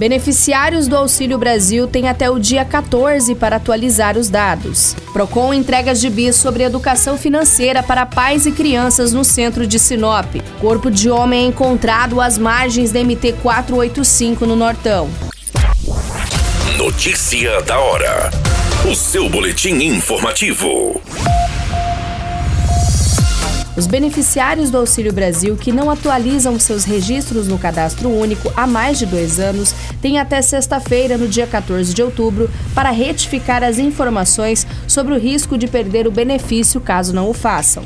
Beneficiários do Auxílio Brasil têm até o dia 14 para atualizar os dados. Procon entrega bis sobre educação financeira para pais e crianças no centro de Sinop. Corpo de homem é encontrado às margens da MT 485 no Nortão. Notícia da hora. O seu boletim informativo. Os beneficiários do Auxílio Brasil que não atualizam seus registros no cadastro único há mais de dois anos têm até sexta-feira, no dia 14 de outubro, para retificar as informações sobre o risco de perder o benefício caso não o façam.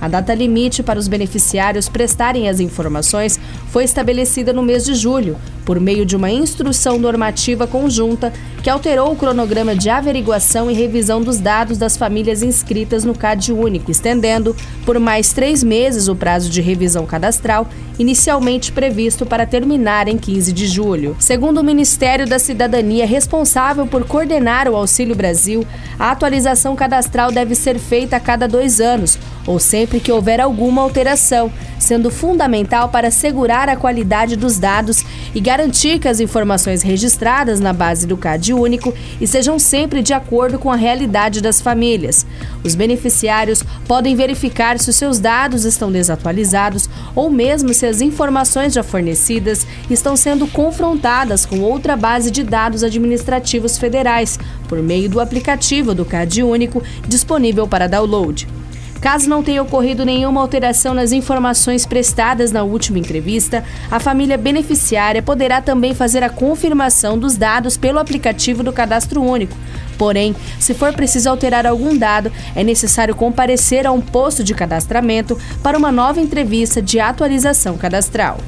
A data limite para os beneficiários prestarem as informações foi estabelecida no mês de julho, por meio de uma instrução normativa conjunta que alterou o cronograma de averiguação e revisão dos dados das famílias inscritas no CAD Único, estendendo por mais três meses o prazo de revisão cadastral, inicialmente previsto para terminar em 15 de julho. Segundo o Ministério da Cidadania, responsável por coordenar o Auxílio Brasil, a atualização cadastral deve ser feita a cada dois anos, ou sempre que houver alguma alteração, sendo fundamental para assegurar a qualidade dos dados e garantir que as informações registradas na base do CAD único estejam sempre de acordo com a realidade das famílias. Os beneficiários podem verificar se os seus dados estão desatualizados ou mesmo se as informações já fornecidas estão sendo confrontadas com outra base de dados administrativos federais, por meio do aplicativo do CAD único disponível para download. Caso não tenha ocorrido nenhuma alteração nas informações prestadas na última entrevista, a família beneficiária poderá também fazer a confirmação dos dados pelo aplicativo do Cadastro Único. Porém, se for preciso alterar algum dado, é necessário comparecer a um posto de cadastramento para uma nova entrevista de atualização cadastral.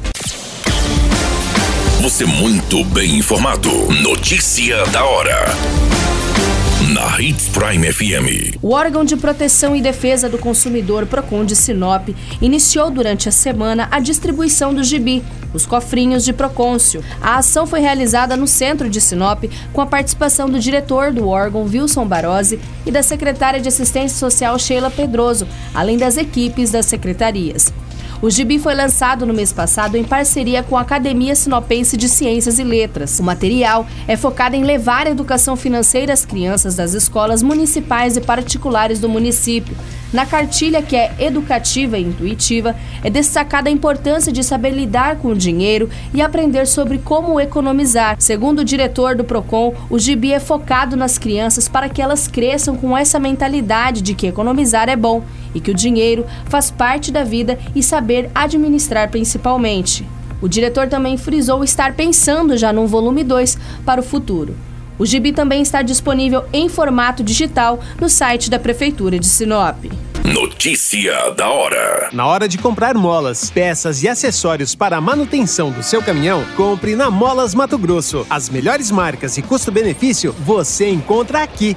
Você muito bem informado. Notícia da hora na Hits Prime FM. O órgão de proteção e defesa do consumidor Procon de Sinop iniciou durante a semana a distribuição do gibi, os cofrinhos de Procôncio. A ação foi realizada no centro de Sinop com a participação do diretor do órgão Wilson Barose e da secretária de Assistência Social Sheila Pedroso, além das equipes das secretarias. O gibi foi lançado no mês passado em parceria com a Academia Sinopense de Ciências e Letras. O material é focado em levar a educação financeira às crianças das escolas municipais e particulares do município. Na cartilha, que é educativa e intuitiva, é destacada a importância de saber lidar com o dinheiro e aprender sobre como economizar. Segundo o diretor do Procon, o gibi é focado nas crianças para que elas cresçam com essa mentalidade de que economizar é bom e que o dinheiro faz parte da vida e saber administrar principalmente. O diretor também frisou estar pensando já num volume 2 para o futuro. O gibi também está disponível em formato digital no site da Prefeitura de Sinop. Notícia da hora. Na hora de comprar molas, peças e acessórios para a manutenção do seu caminhão, compre na Molas Mato Grosso. As melhores marcas e custo-benefício você encontra aqui.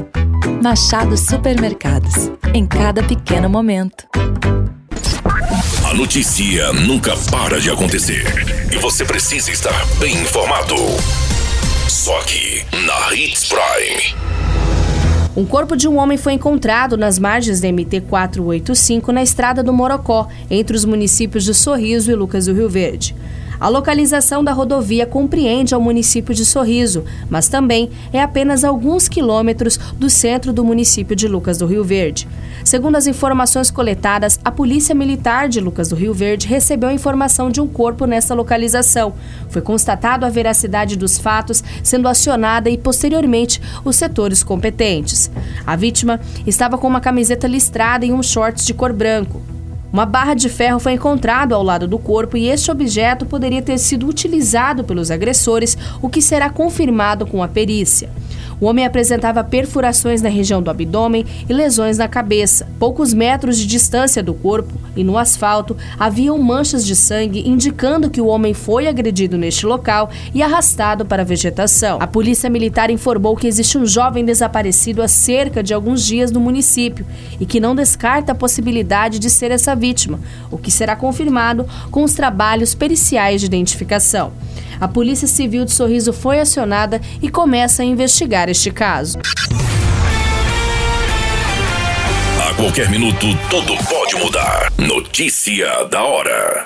Machado Supermercados. Em cada pequeno momento. A notícia nunca para de acontecer. E você precisa estar bem informado. Só aqui, na Hits Prime. Um corpo de um homem foi encontrado nas margens da MT 485 na estrada do Morocó, entre os municípios de Sorriso e Lucas do Rio Verde. A localização da rodovia compreende ao município de Sorriso, mas também é apenas alguns quilômetros do centro do município de Lucas do Rio Verde. Segundo as informações coletadas, a Polícia Militar de Lucas do Rio Verde recebeu a informação de um corpo nessa localização. Foi constatado a veracidade dos fatos, sendo acionada e posteriormente os setores competentes. A vítima estava com uma camiseta listrada e um shorts de cor branco. Uma barra de ferro foi encontrada ao lado do corpo e este objeto poderia ter sido utilizado pelos agressores, o que será confirmado com a perícia. O homem apresentava perfurações na região do abdômen e lesões na cabeça. Poucos metros de distância do corpo e no asfalto haviam manchas de sangue indicando que o homem foi agredido neste local e arrastado para a vegetação. A polícia militar informou que existe um jovem desaparecido há cerca de alguns dias no município e que não descarta a possibilidade de ser essa vítima, o que será confirmado com os trabalhos periciais de identificação. A Polícia Civil de Sorriso foi acionada e começa a investigar este caso. A qualquer minuto, tudo pode mudar. Notícia da hora.